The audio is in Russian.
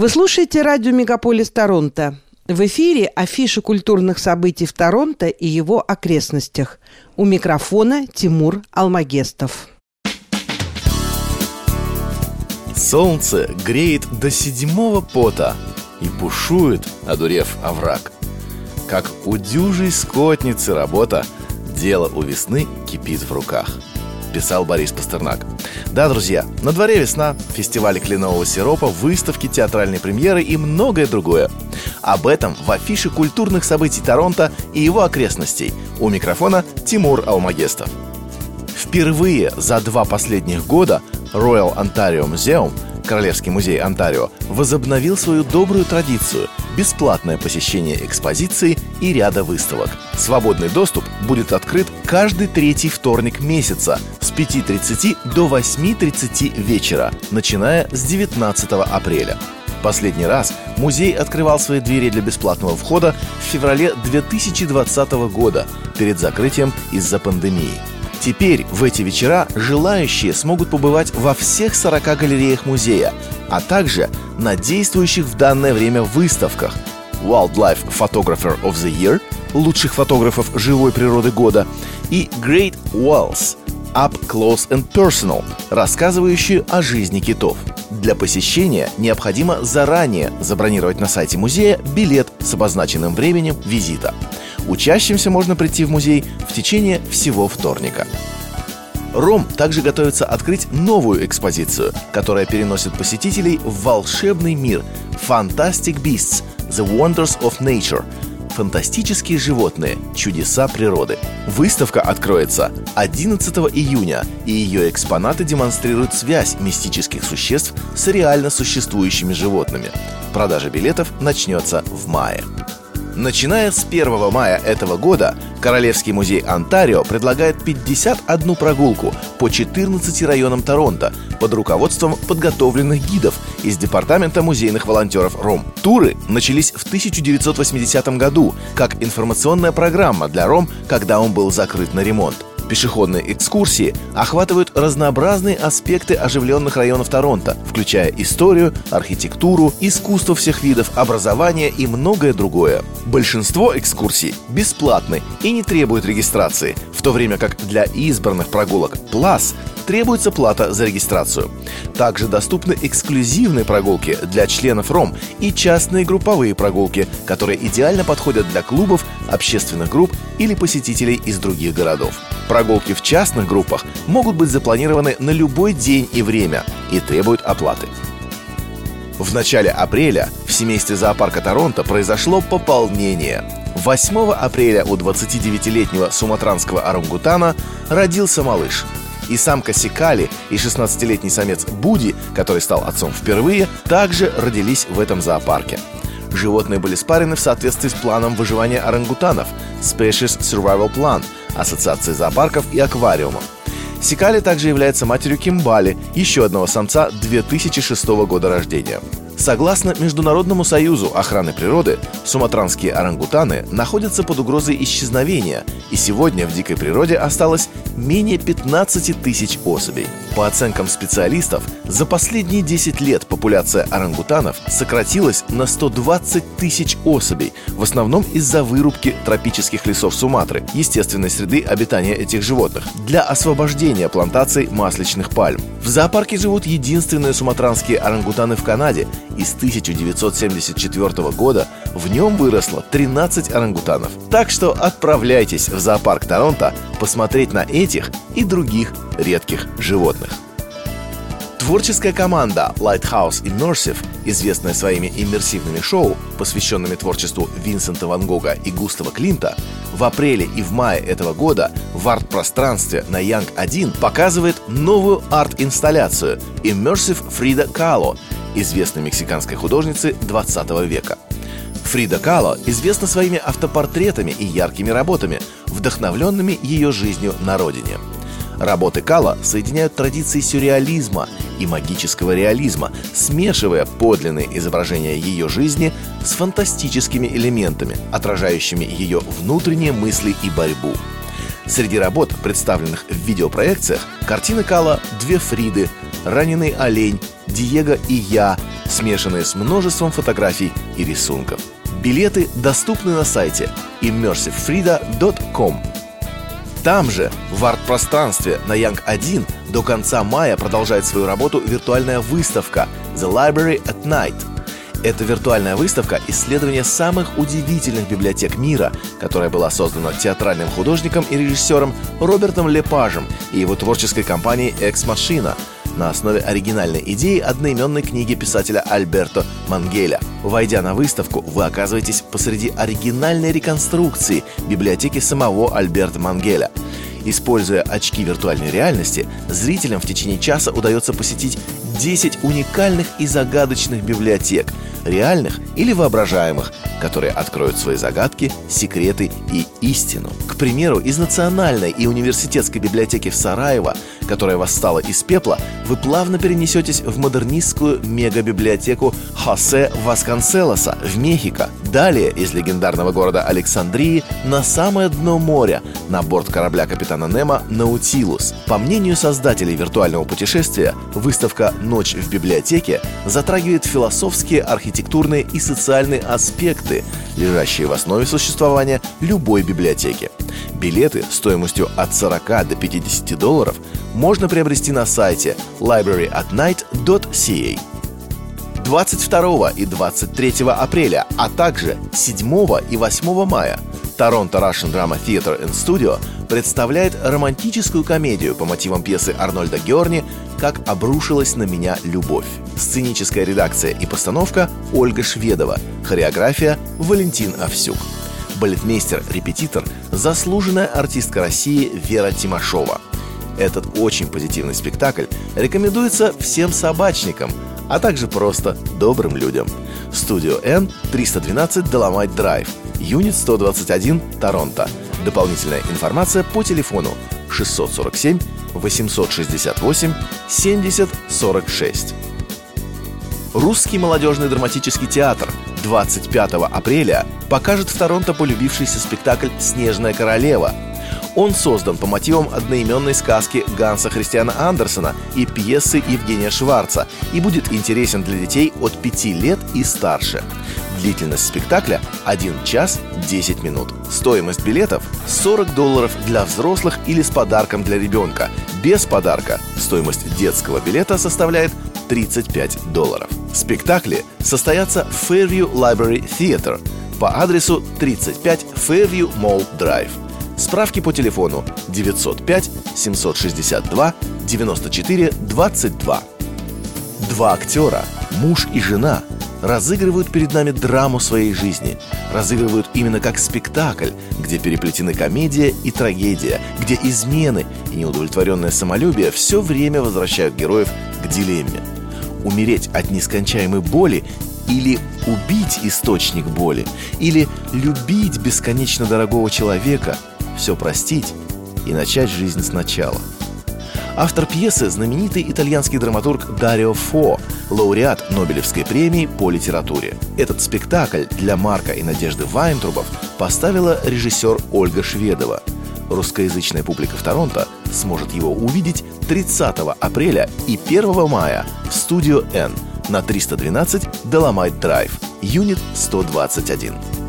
Вы слушаете радио «Мегаполис Торонто». В эфире афиша культурных событий в Торонто и его окрестностях. У микрофона Тимур Алмагестов. Солнце греет до седьмого пота и бушует, одурев овраг. Как у дюжей скотницы работа, дело у весны кипит в руках – писал Борис Пастернак. Да, друзья, на дворе весна, фестивали кленового сиропа, выставки, театральные премьеры и многое другое. Об этом в афише культурных событий Торонто и его окрестностей. У микрофона Тимур Алмагестов. Впервые за два последних года Royal Ontario Museum – Королевский музей Онтарио возобновил свою добрую традицию – бесплатное посещение экспозиции и ряда выставок. Свободный доступ будет открыт каждый третий вторник месяца с 5.30 до 8.30 вечера, начиная с 19 апреля. Последний раз музей открывал свои двери для бесплатного входа в феврале 2020 года перед закрытием из-за пандемии. Теперь в эти вечера желающие смогут побывать во всех 40 галереях музея, а также на действующих в данное время выставках Wildlife Photographer of the Year – лучших фотографов живой природы года и Great Walls – Up Close and Personal, рассказывающие о жизни китов. Для посещения необходимо заранее забронировать на сайте музея билет с обозначенным временем визита – Учащимся можно прийти в музей в течение всего вторника. Ром также готовится открыть новую экспозицию, которая переносит посетителей в волшебный мир Fantastic Beasts – The Wonders of Nature – Фантастические животные – чудеса природы. Выставка откроется 11 июня, и ее экспонаты демонстрируют связь мистических существ с реально существующими животными. Продажа билетов начнется в мае. Начиная с 1 мая этого года Королевский музей Онтарио предлагает 51 прогулку по 14 районам Торонто под руководством подготовленных гидов из Департамента музейных волонтеров РОМ. Туры начались в 1980 году как информационная программа для РОМ, когда он был закрыт на ремонт. Пешеходные экскурсии охватывают разнообразные аспекты оживленных районов Торонто, включая историю, архитектуру, искусство всех видов, образование и многое другое. Большинство экскурсий бесплатны и не требуют регистрации, в то время как для избранных прогулок Plus требуется плата за регистрацию. Также доступны эксклюзивные прогулки для членов РОМ и частные групповые прогулки, которые идеально подходят для клубов, общественных групп или посетителей из других городов. Прогулки в частных группах могут быть запланированы на любой день и время и требуют оплаты. В начале апреля в семействе зоопарка Торонто произошло пополнение. 8 апреля у 29-летнего суматранского орангутана родился малыш – и самка Сикали, и 16-летний самец Буди, который стал отцом впервые, также родились в этом зоопарке. Животные были спарены в соответствии с планом выживания орангутанов Species Survival Plan Ассоциации зоопарков и аквариумов. Сикали также является матерью Кимбали, еще одного самца 2006 года рождения – Согласно Международному союзу охраны природы, суматранские орангутаны находятся под угрозой исчезновения, и сегодня в дикой природе осталось менее 15 тысяч особей. По оценкам специалистов, за последние 10 лет популяция орангутанов сократилась на 120 тысяч особей, в основном из-за вырубки тропических лесов Суматры, естественной среды обитания этих животных, для освобождения плантаций масличных пальм. В зоопарке живут единственные суматранские орангутаны в Канаде, и с 1974 года в нем выросло 13 орангутанов. Так что отправляйтесь в зоопарк Торонто посмотреть на этих и других редких животных. Творческая команда Lighthouse Immersive, известная своими иммерсивными шоу, посвященными творчеству Винсента Ван Гога и Густава Клинта, в апреле и в мае этого года в арт-пространстве на Янг-1 показывает новую арт-инсталляцию Immersive Frida Kahlo, известной мексиканской художницы 20 века. Фрида Кало известна своими автопортретами и яркими работами, вдохновленными ее жизнью на родине. Работы Кала соединяют традиции сюрреализма и магического реализма, смешивая подлинные изображения ее жизни с фантастическими элементами, отражающими ее внутренние мысли и борьбу. Среди работ, представленных в видеопроекциях, картины Кала «Две Фриды», раненый олень, Диего и я, смешанные с множеством фотографий и рисунков. Билеты доступны на сайте immersivefrida.com. Там же, в арт-пространстве на Янг-1 до конца мая продолжает свою работу виртуальная выставка The Library at Night – это виртуальная выставка исследования самых удивительных библиотек мира, которая была создана театральным художником и режиссером Робертом Лепажем и его творческой компанией Machina на основе оригинальной идеи одноименной книги писателя Альберто Мангеля. Войдя на выставку, вы оказываетесь посреди оригинальной реконструкции библиотеки самого Альберта Мангеля – Используя очки виртуальной реальности, зрителям в течение часа удается посетить 10 уникальных и загадочных библиотек, реальных или воображаемых, которые откроют свои загадки, секреты и истину. К примеру, из Национальной и университетской библиотеки в Сараево, которая восстала из пепла, вы плавно перенесетесь в модернистскую мегабиблиотеку Хосе Васконселоса в Мехико. Далее из легендарного города Александрии на самое дно моря, на борт корабля капитана Немо «Наутилус». По мнению создателей виртуального путешествия, выставка «Ночь в библиотеке» затрагивает философские, архитектурные и социальные аспекты, лежащие в основе существования любой библиотеки. Билеты стоимостью от 40 до 50 долларов можно приобрести на сайте libraryatnight.ca. 22 и 23 апреля, а также 7 и 8 мая Торонто Russian Drama Theatre and Studio представляет романтическую комедию по мотивам пьесы Арнольда Георни «Как обрушилась на меня любовь». Сценическая редакция и постановка Ольга Шведова, хореография Валентин Овсюк. Балетмейстер-репетитор – заслуженная артистка России Вера Тимошова. Этот очень позитивный спектакль рекомендуется всем собачникам, а также просто добрым людям. Студио N 312 Доломайт Драйв, Юнит 121, Торонто. Дополнительная информация по телефону 647 868 70 46. Русский молодежный драматический театр 25 апреля покажет в Торонто полюбившийся спектакль «Снежная королева». Он создан по мотивам одноименной сказки Ганса Христиана Андерсона и пьесы Евгения Шварца и будет интересен для детей от 5 лет и старше. Длительность спектакля – 1 час 10 минут. Стоимость билетов – 40 долларов для взрослых или с подарком для ребенка. Без подарка стоимость детского билета составляет 35 долларов. Спектакли состоятся в Fairview Library Theatre по адресу 35 Fairview Mall Drive. Справки по телефону 905 762 94 22. Два актера, муж и жена, разыгрывают перед нами драму своей жизни. Разыгрывают именно как спектакль, где переплетены комедия и трагедия, где измены и неудовлетворенное самолюбие все время возвращают героев к дилемме – умереть от нескончаемой боли или убить источник боли, или любить бесконечно дорогого человека, все простить и начать жизнь сначала. Автор пьесы – знаменитый итальянский драматург Дарио Фо, лауреат Нобелевской премии по литературе. Этот спектакль для Марка и Надежды Вайнтрубов поставила режиссер Ольга Шведова – Русскоязычная публика в Торонто сможет его увидеть 30 апреля и 1 мая в студио N на 312 Dolomite Drive, юнит 121.